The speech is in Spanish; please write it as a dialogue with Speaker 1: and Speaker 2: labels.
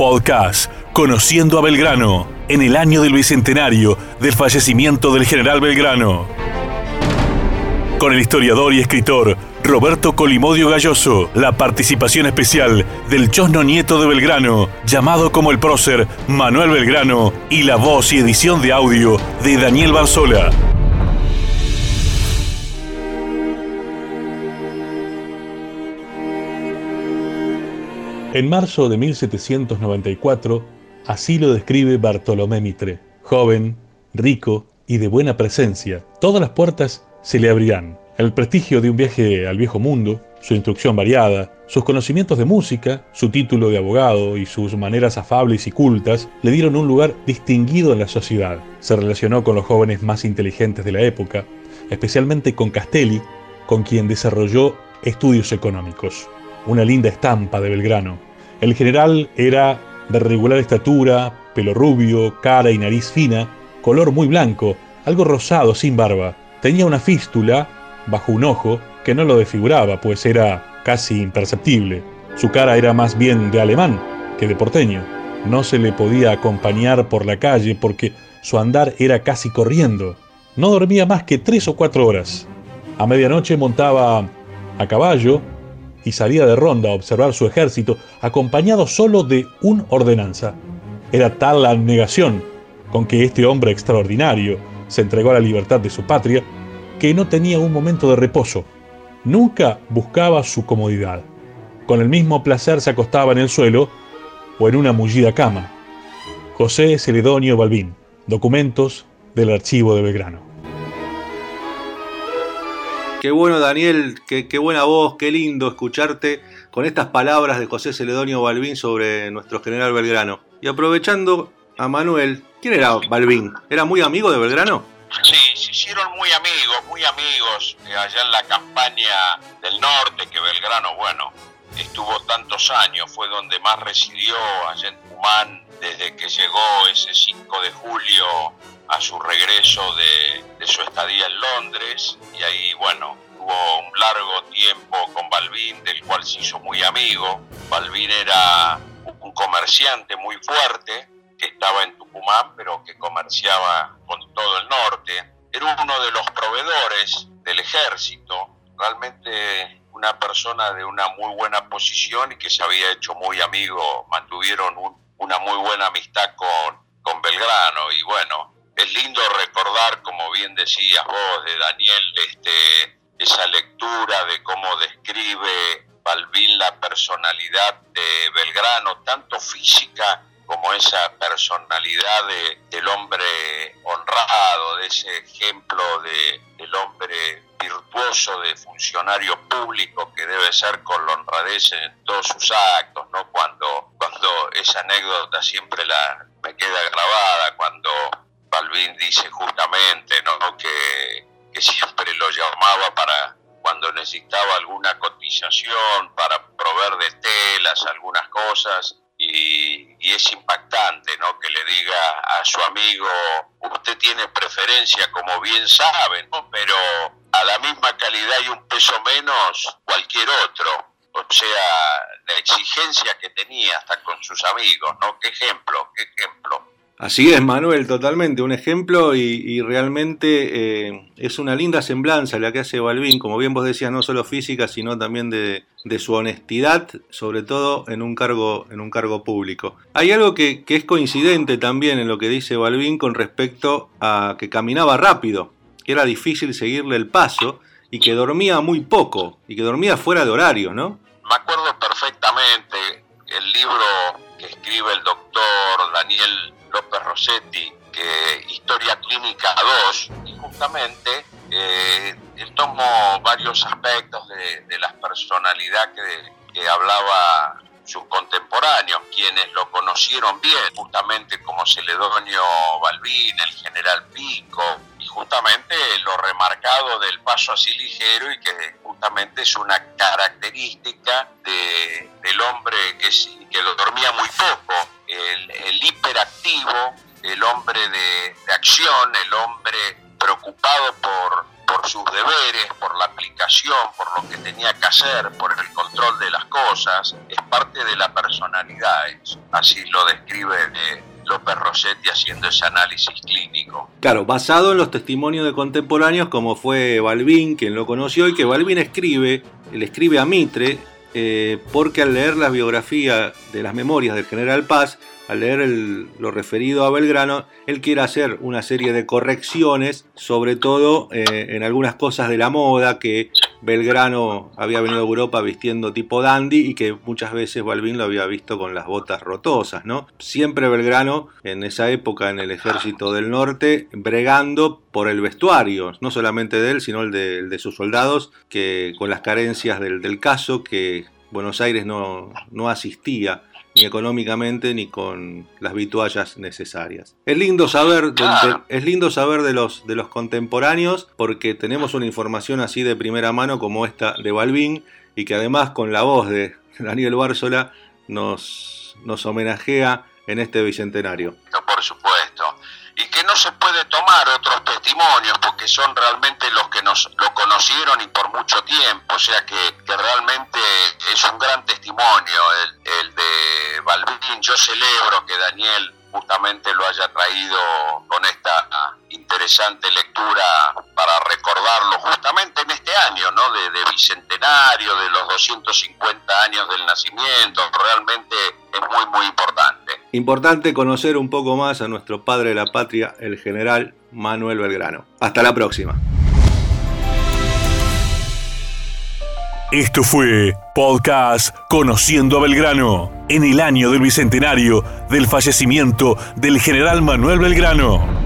Speaker 1: Podcast Conociendo a Belgrano en el año del bicentenario del fallecimiento del general Belgrano. Con el historiador y escritor Roberto Colimodio Galloso, la participación especial del chosno nieto de Belgrano, llamado como el prócer Manuel Belgrano, y la voz y edición de audio de Daniel Barzola. En marzo de 1794, así lo describe Bartolomé Mitre, joven, rico y de buena presencia. Todas las puertas se le abrirán. El prestigio de un viaje al viejo mundo, su instrucción variada, sus conocimientos de música, su título de abogado y sus maneras afables y cultas le dieron un lugar distinguido en la sociedad. Se relacionó con los jóvenes más inteligentes de la época, especialmente con Castelli, con quien desarrolló estudios económicos una linda estampa de Belgrano. El general era de regular estatura, pelo rubio, cara y nariz fina, color muy blanco, algo rosado, sin barba. Tenía una fístula bajo un ojo que no lo desfiguraba, pues era casi imperceptible. Su cara era más bien de alemán que de porteño. No se le podía acompañar por la calle porque su andar era casi corriendo. No dormía más que tres o cuatro horas. A medianoche montaba a caballo y salía de ronda a observar su ejército acompañado solo de un ordenanza. Era tal la negación con que este hombre extraordinario se entregó a la libertad de su patria que no tenía un momento de reposo. Nunca buscaba su comodidad. Con el mismo placer se acostaba en el suelo o en una mullida cama. José Celedonio Balbín, documentos del archivo de Belgrano.
Speaker 2: Qué bueno, Daniel, qué, buena voz, qué lindo escucharte con estas palabras de José Celedonio Balbín sobre nuestro general Belgrano. Y aprovechando a Manuel, ¿quién era Balbín? ¿Era muy amigo de Belgrano?
Speaker 3: Sí, se hicieron muy amigos, muy amigos eh, allá en la campaña del norte, que Belgrano, bueno, estuvo tantos años, fue donde más residió allá en desde que llegó ese 5 de julio a su regreso de, su estadía en Londres y ahí, bueno, tuvo un largo tiempo con Balbín, del cual se hizo muy amigo. Balbín era un comerciante muy fuerte que estaba en Tucumán, pero que comerciaba con todo el norte. Era uno de los proveedores del ejército, realmente una persona de una muy buena posición y que se había hecho muy amigo, mantuvieron una muy buena amistad con, con Belgrano y bueno, es lindo recordar, como bien decías vos, de Daniel, este, esa lectura de cómo describe Balbín la personalidad de Belgrano, tanto física como esa personalidad del hombre honrado, de ese ejemplo de, del hombre virtuoso, de funcionario público que debe ser con la honradez en todos sus actos, ¿no? Cuando, cuando esa anécdota siempre la, me queda grabada, cuando Balvin dice justamente ¿no? que, siempre lo llamaba para cuando necesitaba alguna cotización, para proveer de telas, algunas cosas, y, es impactante ¿no? que le diga a su amigo, usted tiene preferencia, como bien saben, pero a la misma calidad y un peso menos cualquier otro. O sea, la exigencia que tenía hasta con sus amigos, ¿no? ¿Qué ejemplo? ¿Qué ejemplo?
Speaker 2: Así es, Manuel, totalmente, un ejemplo y, realmente eh, es una linda semblanza la que hace Balvin, como bien vos decías, no solo física, sino también de, su honestidad, sobre todo en un cargo, en un cargo público. Hay algo que, es coincidente también en lo que dice Balvin con respecto a que caminaba rápido, que era difícil seguirle el paso y que dormía muy poco y que dormía fuera de horario, ¿no?
Speaker 3: Me acuerdo perfectamente el libro que escribe el doctor Daniel López Rossetti, que Historia Clínica 2, y justamente eh, él tomó varios aspectos de, la personalidad que, hablaba sus contemporáneos, quienes lo conocieron bien, justamente como Celedonio Balbín, el general Pico, y justamente lo remarcado del paso así ligero y que justamente es una característica del hombre que, que dormía muy poco, hiperactivo, el hombre de, acción, el hombre preocupado por, por sus deberes, por la aplicación, por lo que tenía que hacer, por el control de las cosas, parte de la personalidad, así lo describe eh, López Rossetti haciendo ese análisis clínico.
Speaker 2: Claro, basado en los testimonios de contemporáneos como fue Balbín, quien lo conoció, y que Balbín escribe, le escribe a Mitre, eh, porque al leer la biografía de las memorias del general Paz, al leer lo referido a Belgrano, él quiere hacer una serie de correcciones, sobre todo eh, en algunas cosas de la moda que Belgrano había venido a Europa vistiendo tipo dandy y que muchas veces Balbín lo había visto con las botas rotosas, ¿no? Siempre Belgrano, en esa época en el ejército del norte, bregando por el vestuario, no solamente de él, sino el de, sus soldados, que con las carencias del, del caso que Buenos Aires no, no asistía ni económicamente ni con las vituallas necesarias. Es lindo saber, de, es lindo saber de los, de los contemporáneos porque tenemos una información así de primera mano como esta de Balbín y que además con la voz de Daniel Bárzola nos, nos homenajea en este bicentenario.
Speaker 3: Por supuesto. Y que no se puede tomar otros testimonios porque son realmente los que nos lo conocieron y por mucho tiempo. O sea que, que realmente es un gran testimonio el. Yo celebro que Daniel justamente lo haya traído con esta interesante lectura para recordarlo justamente en este año, ¿no? De, bicentenario, de los 250 años del nacimiento, realmente es muy, muy importante.
Speaker 2: Importante conocer un poco más a nuestro padre de la patria, el general Manuel Belgrano. Hasta la próxima.
Speaker 1: Esto fue Podcast Conociendo a Belgrano, en el año del bicentenario del fallecimiento del general Manuel Belgrano.